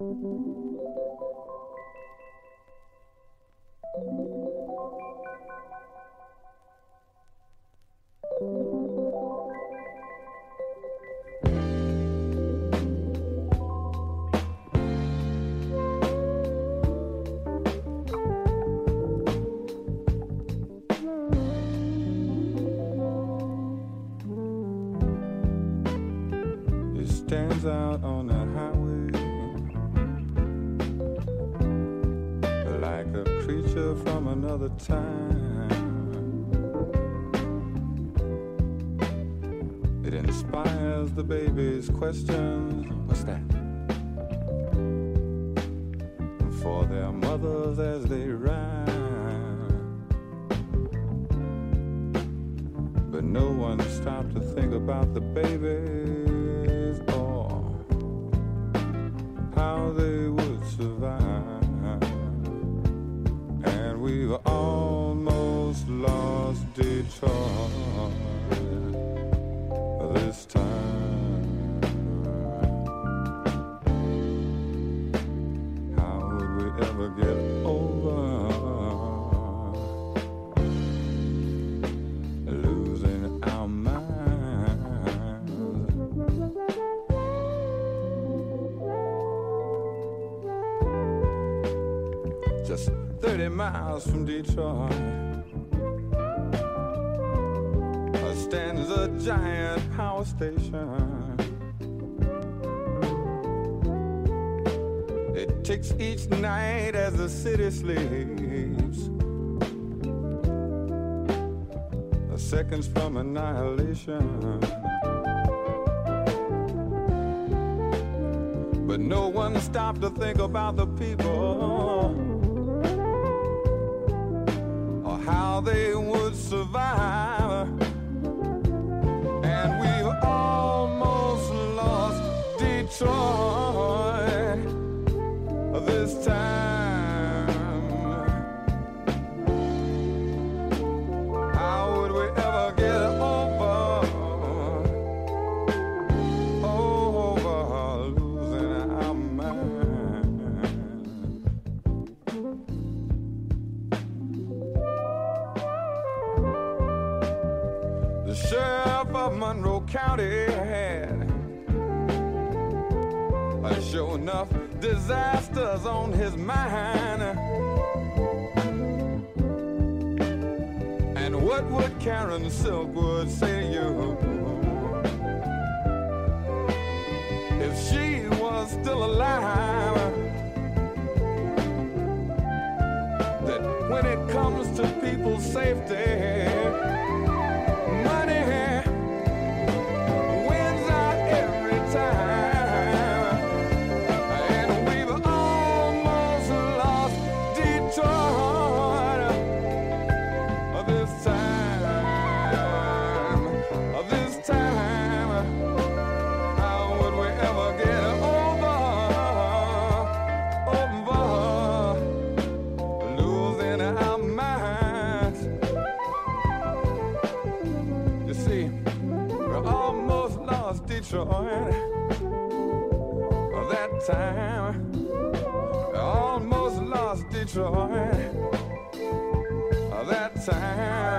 Mm-hmm. Another time. It inspires the baby's questions. What's that? For their mothers as they rhyme. But no one stopped to think about the babies or how they would survive. And we've almost lost Detroit miles from Detroit stands a giant power station. It ticks each night as the city sleeps. seconds from annihilation. But no one stopped to think about the people they would survive. Mind. And what would Karen Silkwood say to you if she was still alive? That when it comes to people's safety, time. Almost lost Detroit that time.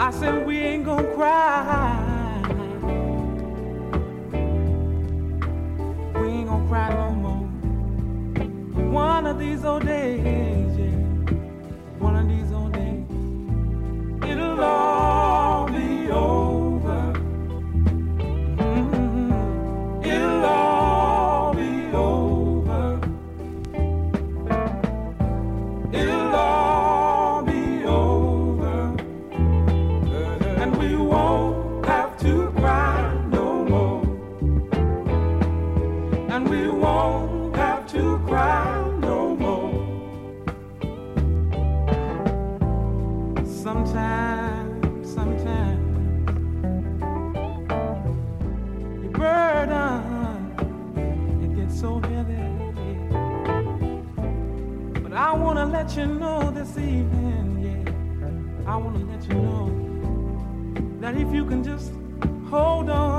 I said, we ain't gonna cry. We ain't gonna cry no more. One of these old days. if you can just hold on.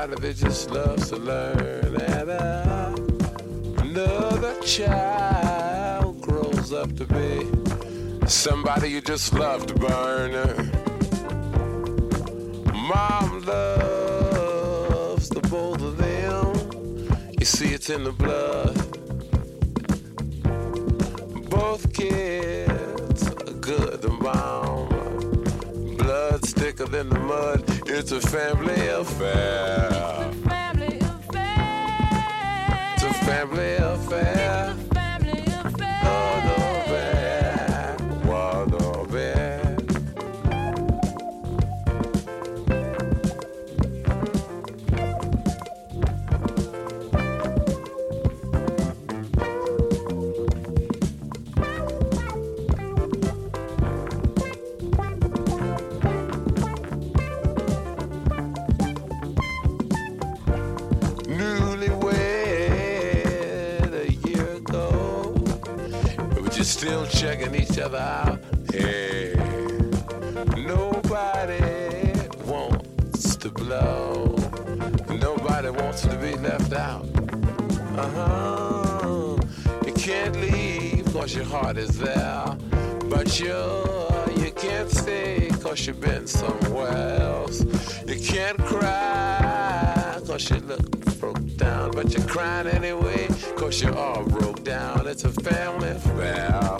part of it just loves to learn. And uh, another child grows up to be somebody you just love to burn. Mom loves the both of them. You see, it's in the blood. Both kids are good and bomb. Blood's thicker than the mud. It's a family affair. It's a family affair. It's a family affair. checking each other out. Nobody wants to blow. Nobody wants to be left out. Uh-huh. You can't leave cause your heart is there. But you you can't stay cause you've been somewhere else. You can't cry cause you look broke down. But you're crying anyway cause you all broke down. It's a family affair.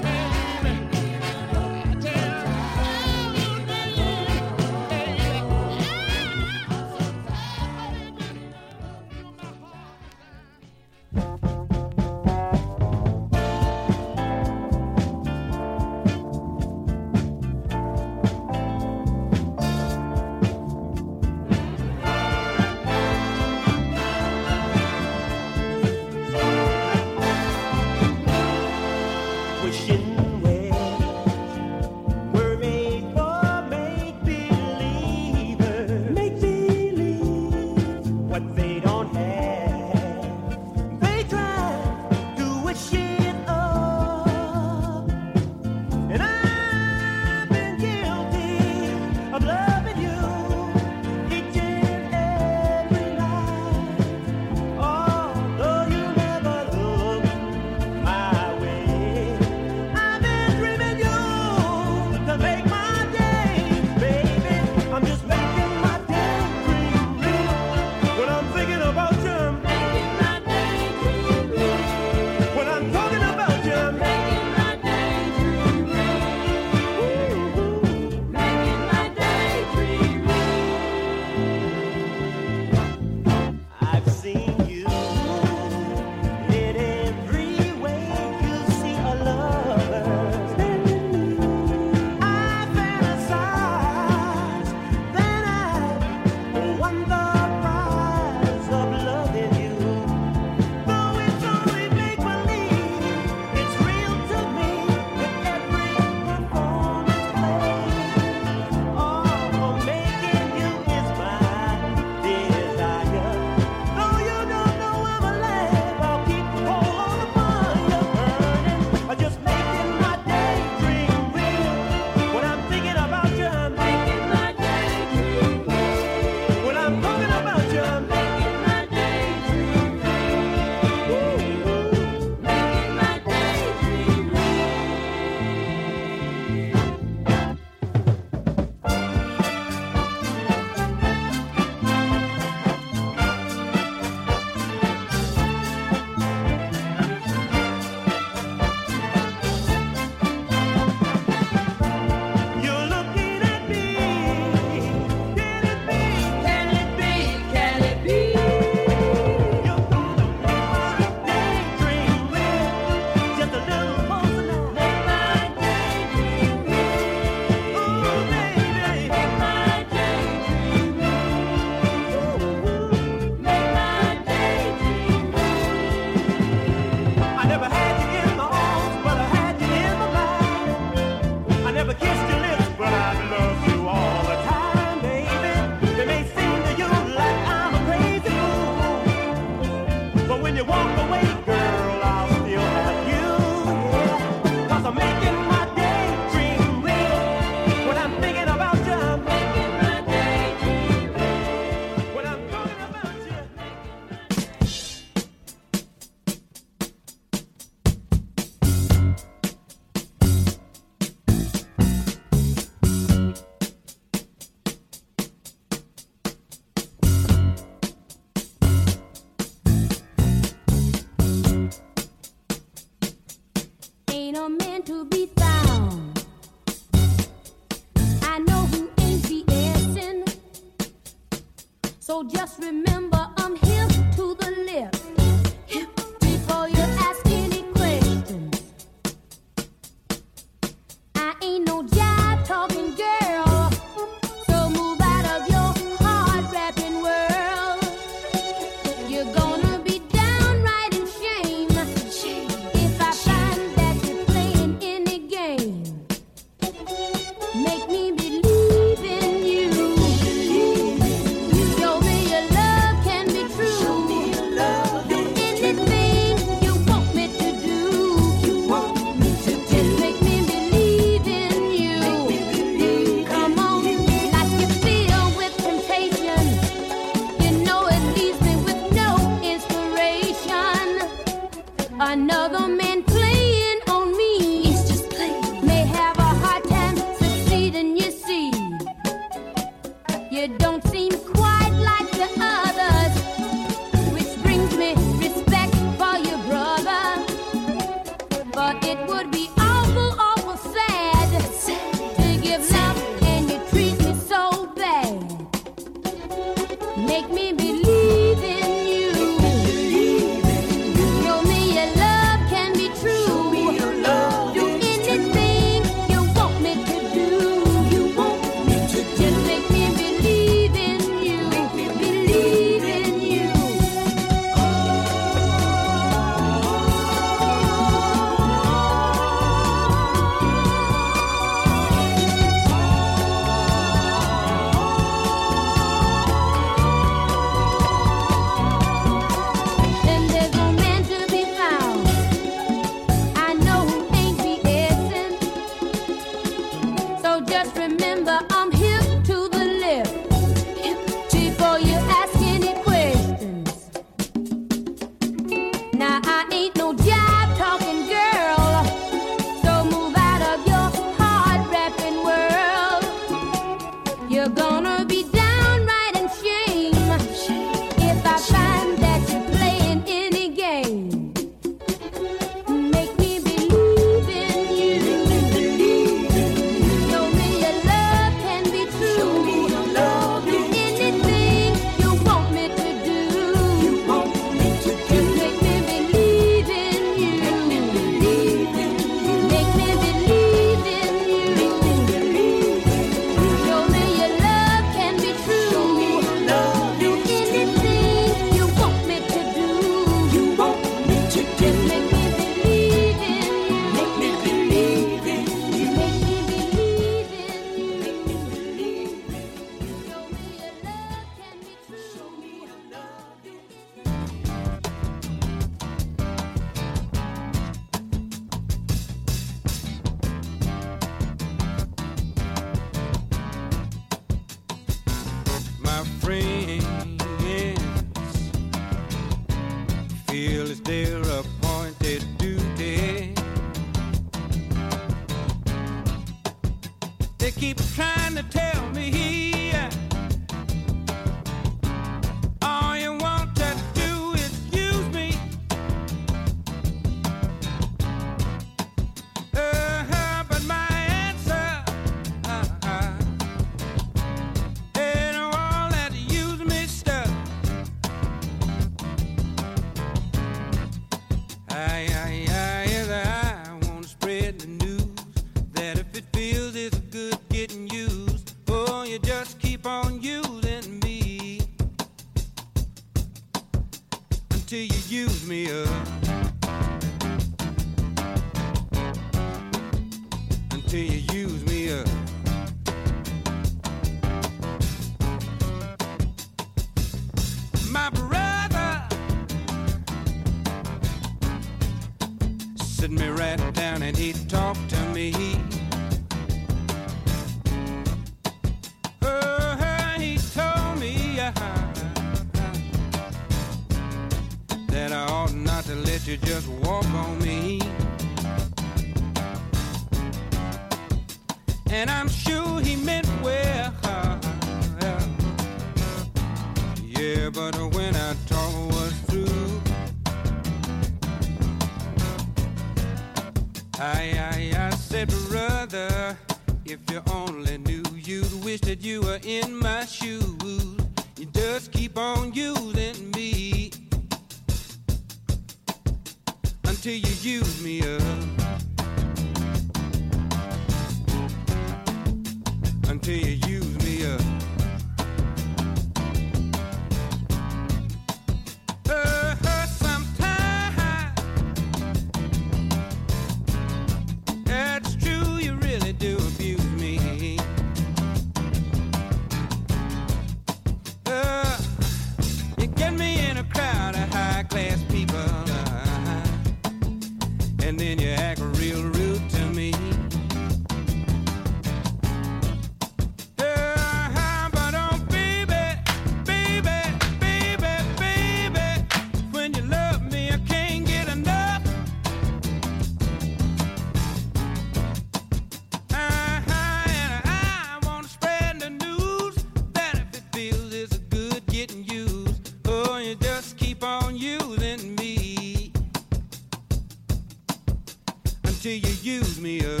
Until you use me up.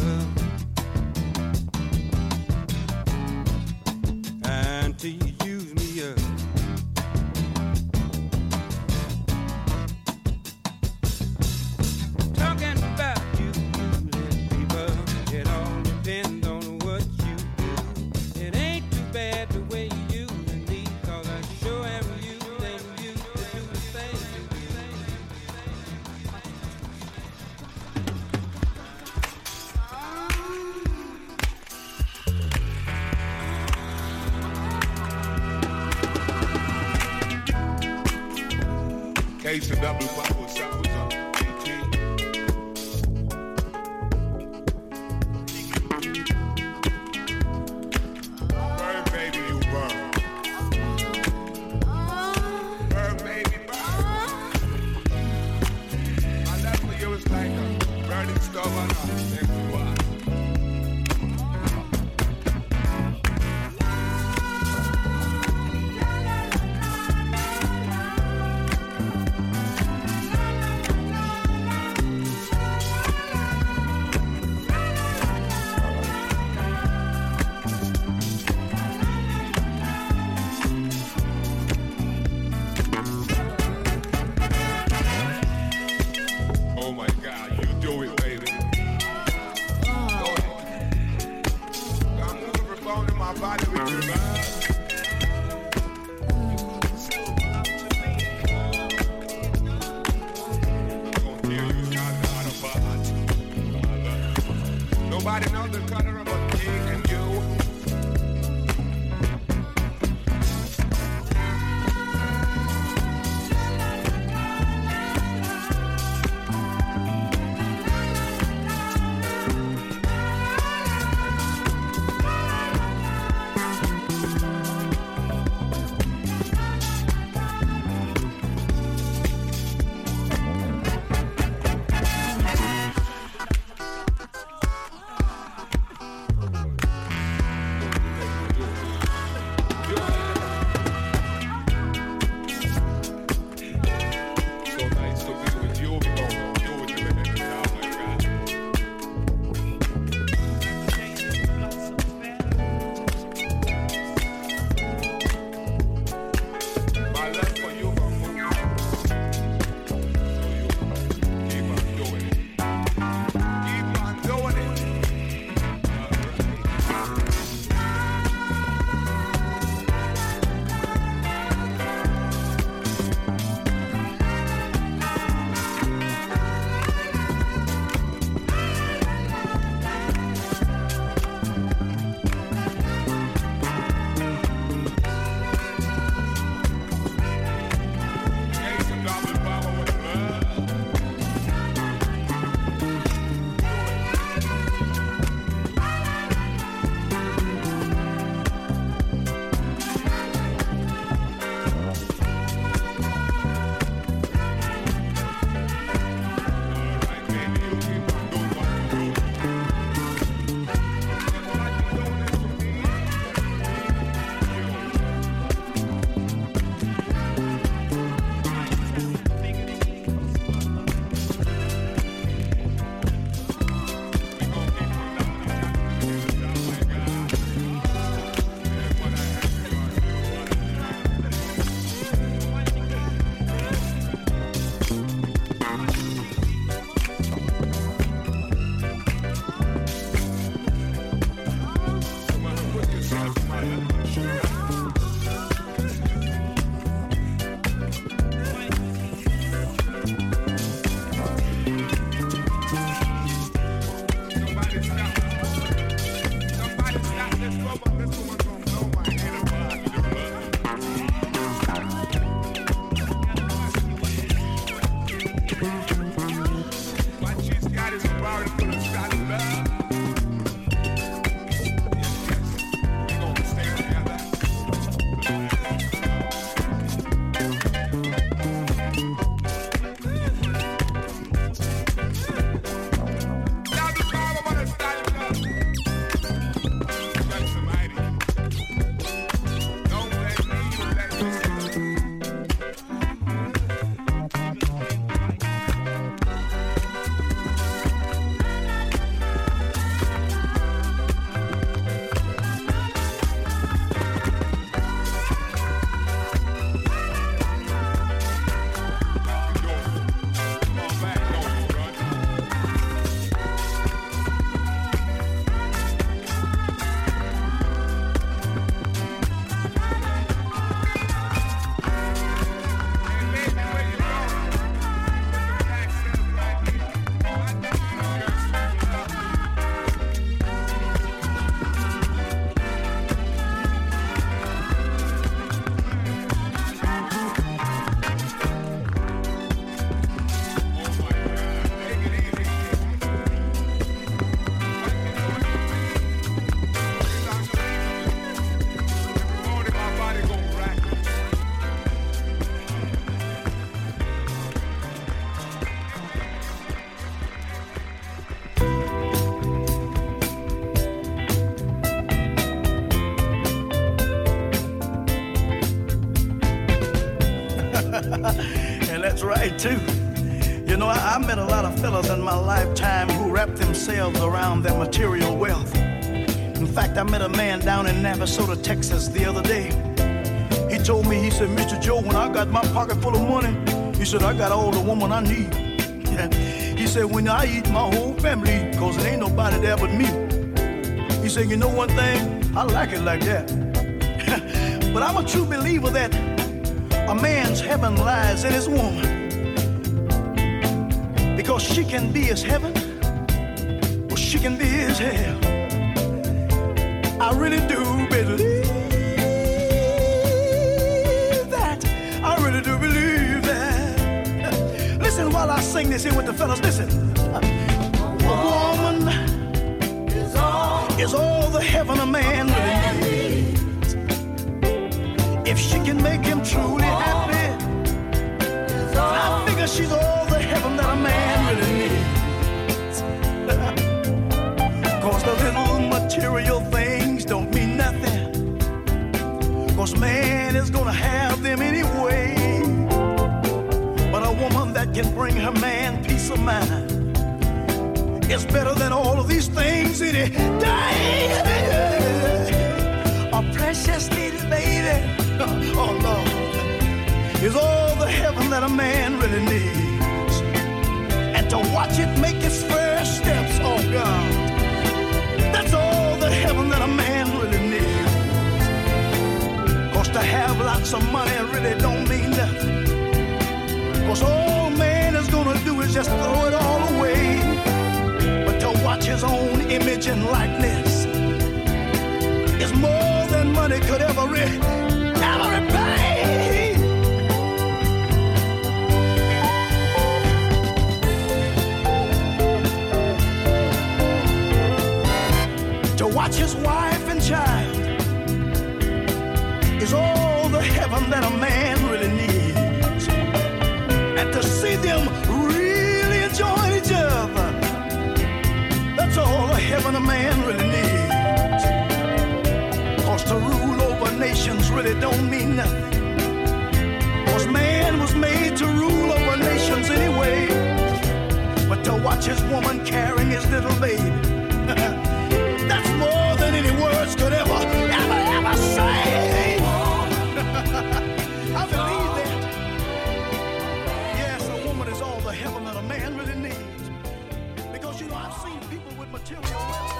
Until you themselves around their material wealth. In fact, I met a man down in Navasota, Texas the other day. He told me, he said, Mr. Joe, when I got my pocket full of money, he said, I got all the woman I need. he said, when I eat, my whole family eat, cause it ain't nobody there but me. He said, you know one thing? I like it like that. but I'm a true believer that a man's heaven lies in his woman. Because she can be his heaven, she can be his hell. I really do believe that. I really do believe that. Listen while I sing this here with the fellas. Listen. A woman is all, is all the heaven a man really needs. If she can make him truly happy, I figure she's all the heaven that a man really needs. Is gonna have them anyway. But a woman that can bring her man peace of mind is better than all of these things any day. A precious little baby, oh Lord, is all the heaven that a man really needs. And to watch it make its first steps, oh God, of money really don't mean nothing. Cause all man is gonna do is just throw it all away. But to watch his own image and likeness is more than money could ever, re- that a man really needs. And to see them really enjoying each other, that's all heaven a man really needs. Cause to rule over nations really don't mean nothing. Cause man was made to rule over nations anyway. But to watch his woman carrying his little baby, material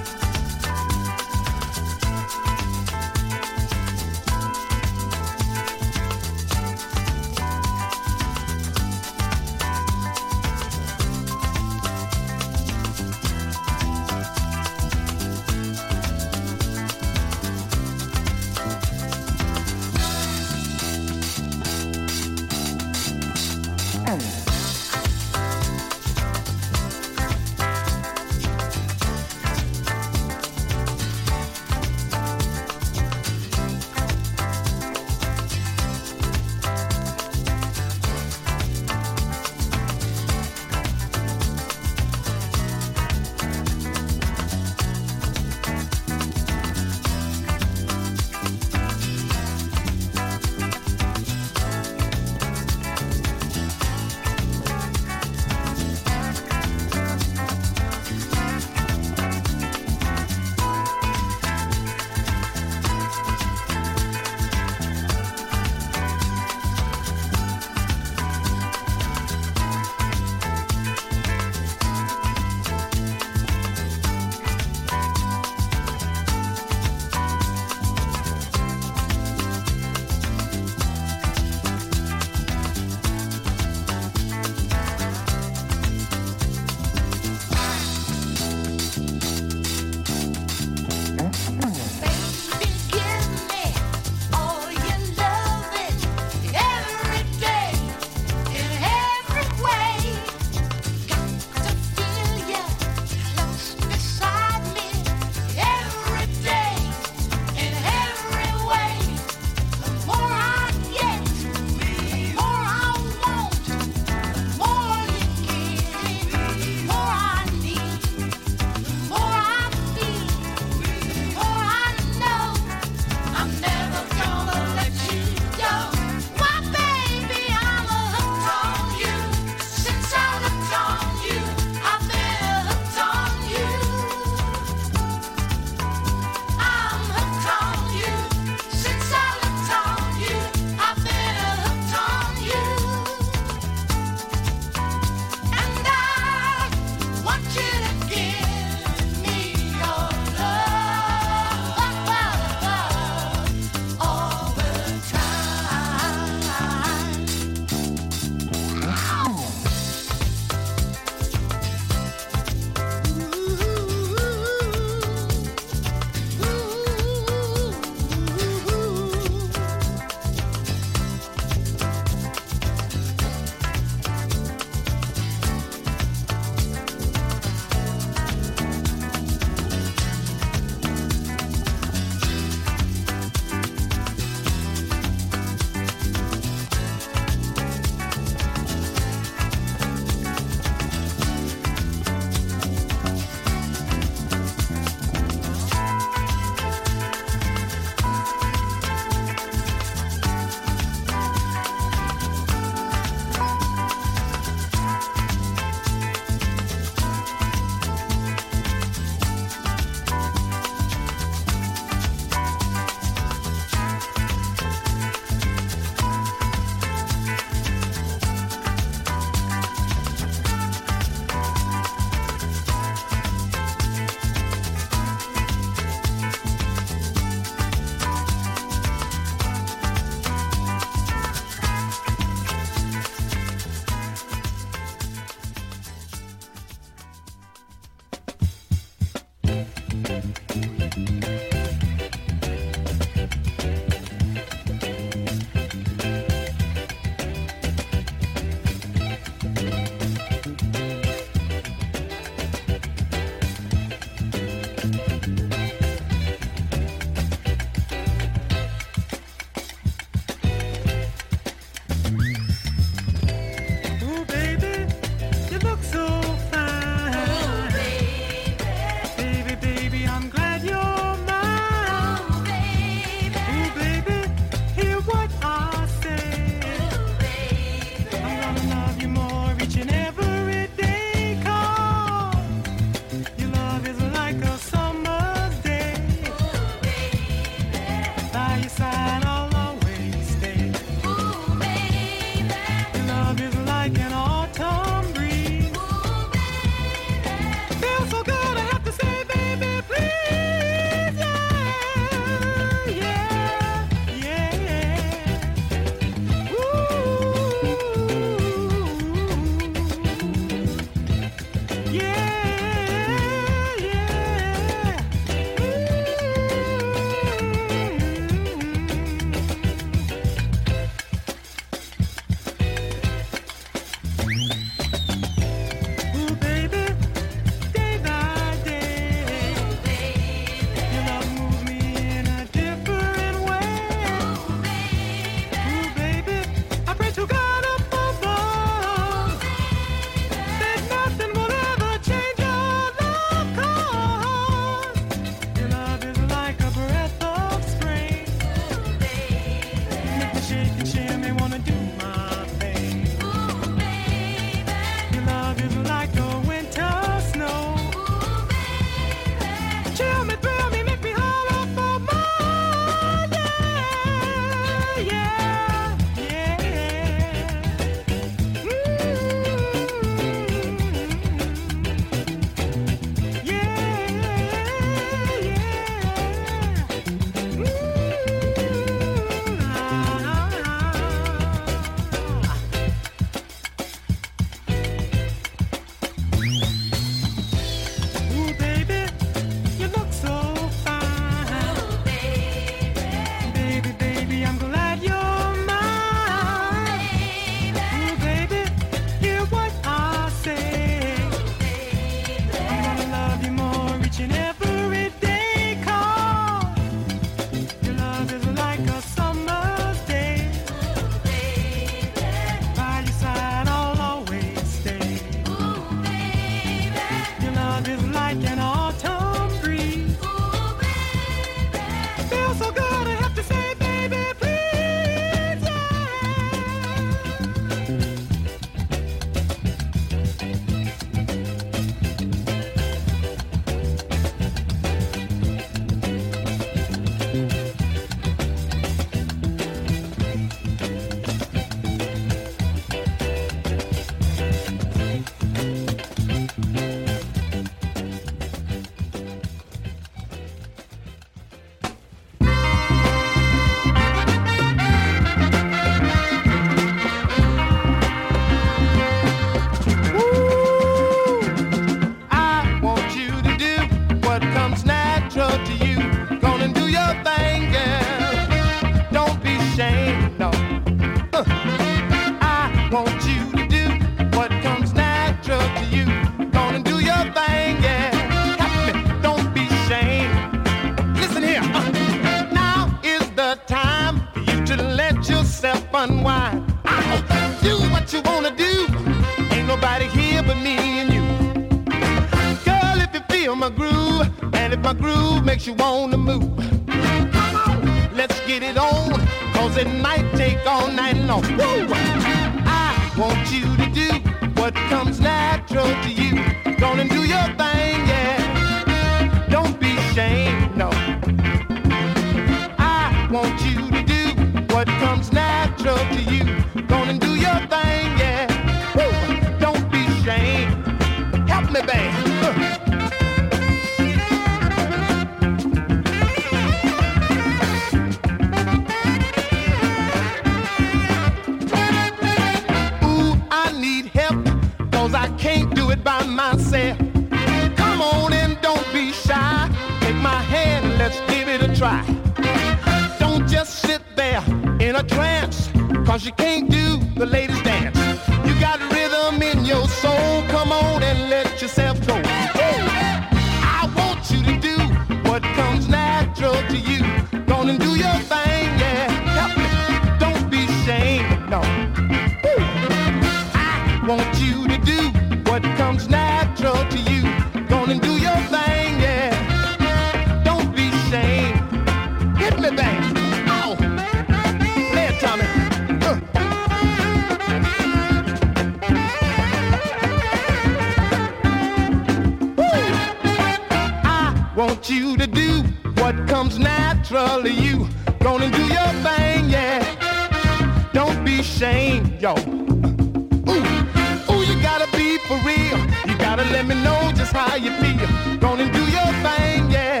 how you feel. Go and do your thing, yeah.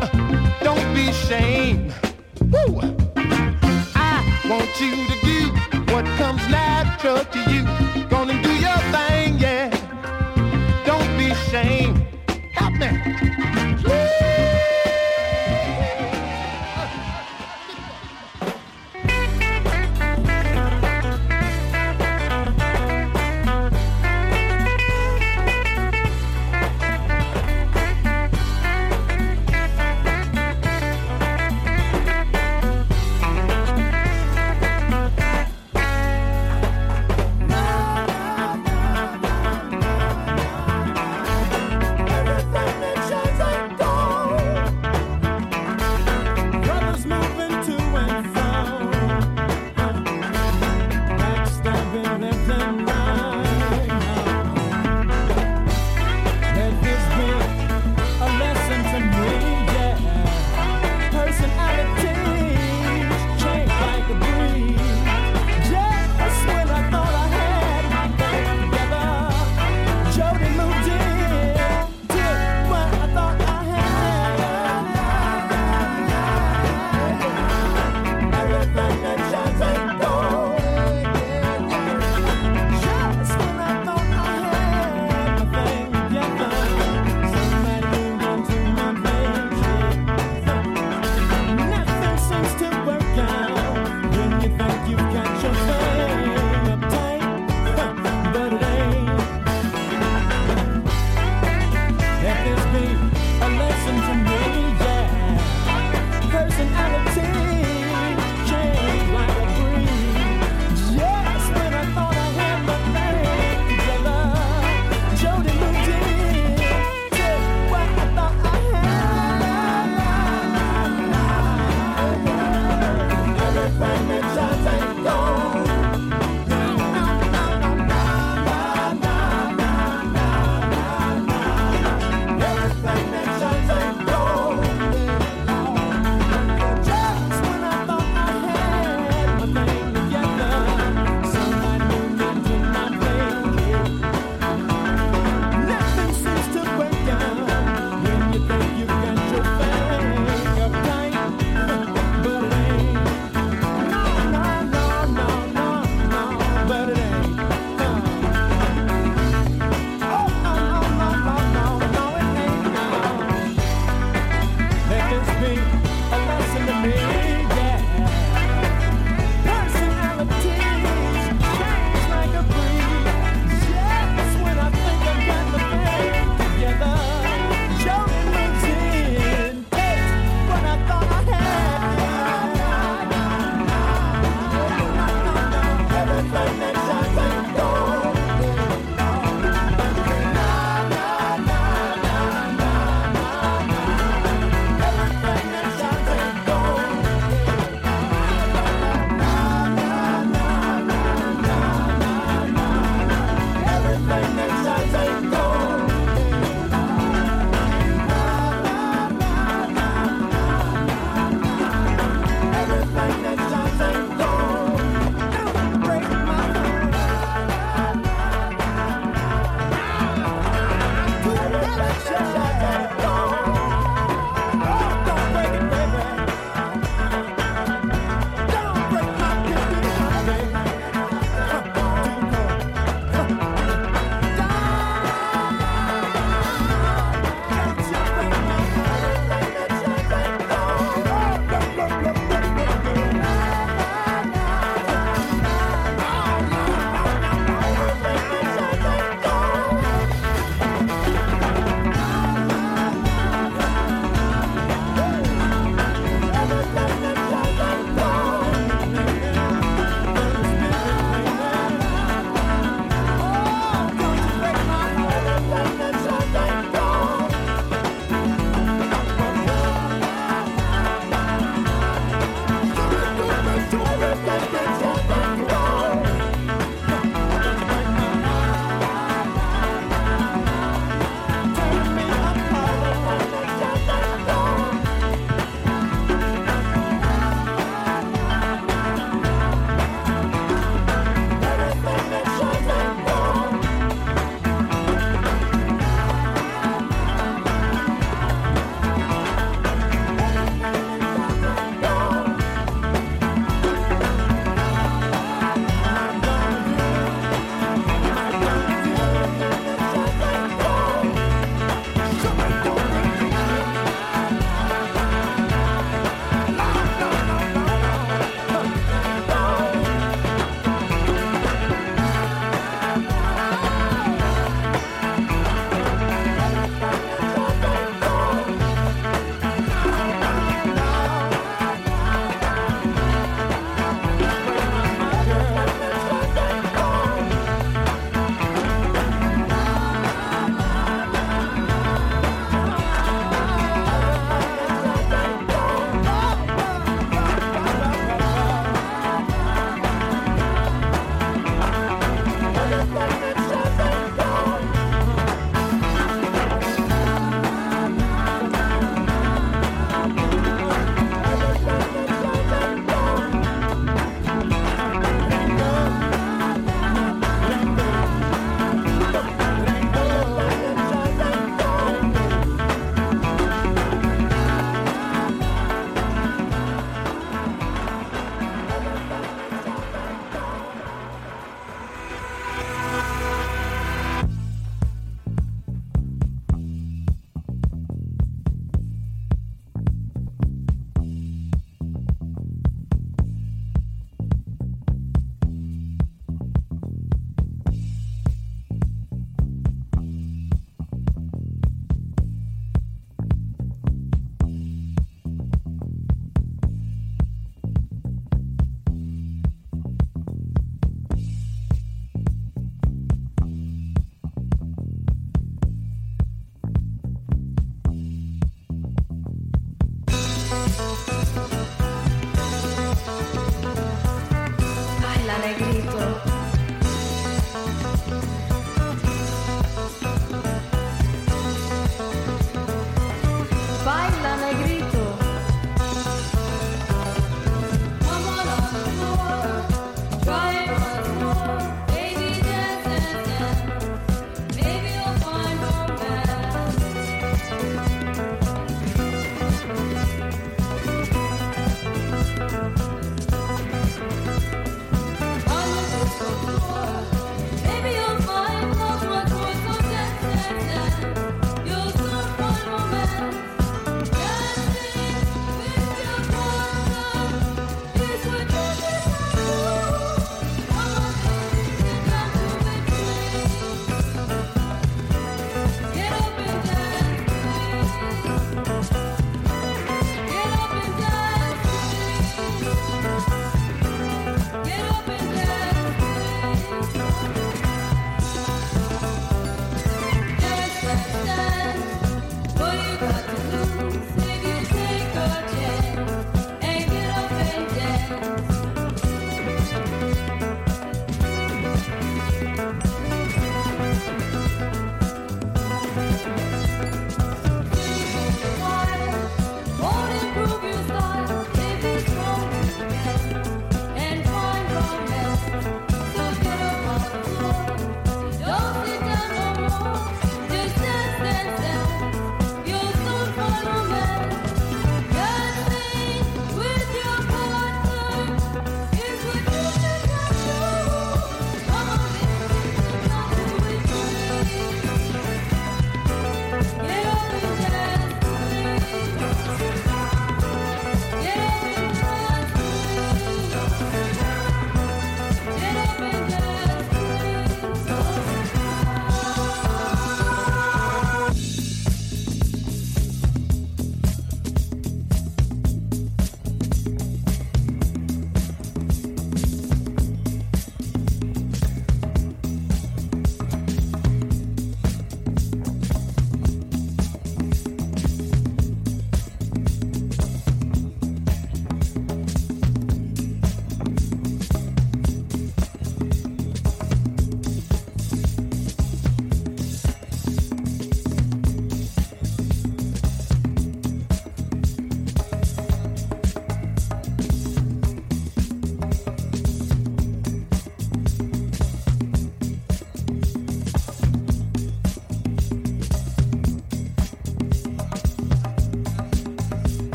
Uh, don't be ashamed. Woo! I want you to do what comes natural to you. Go and do your thing, yeah. Don't be ashamed. Help me. Woo!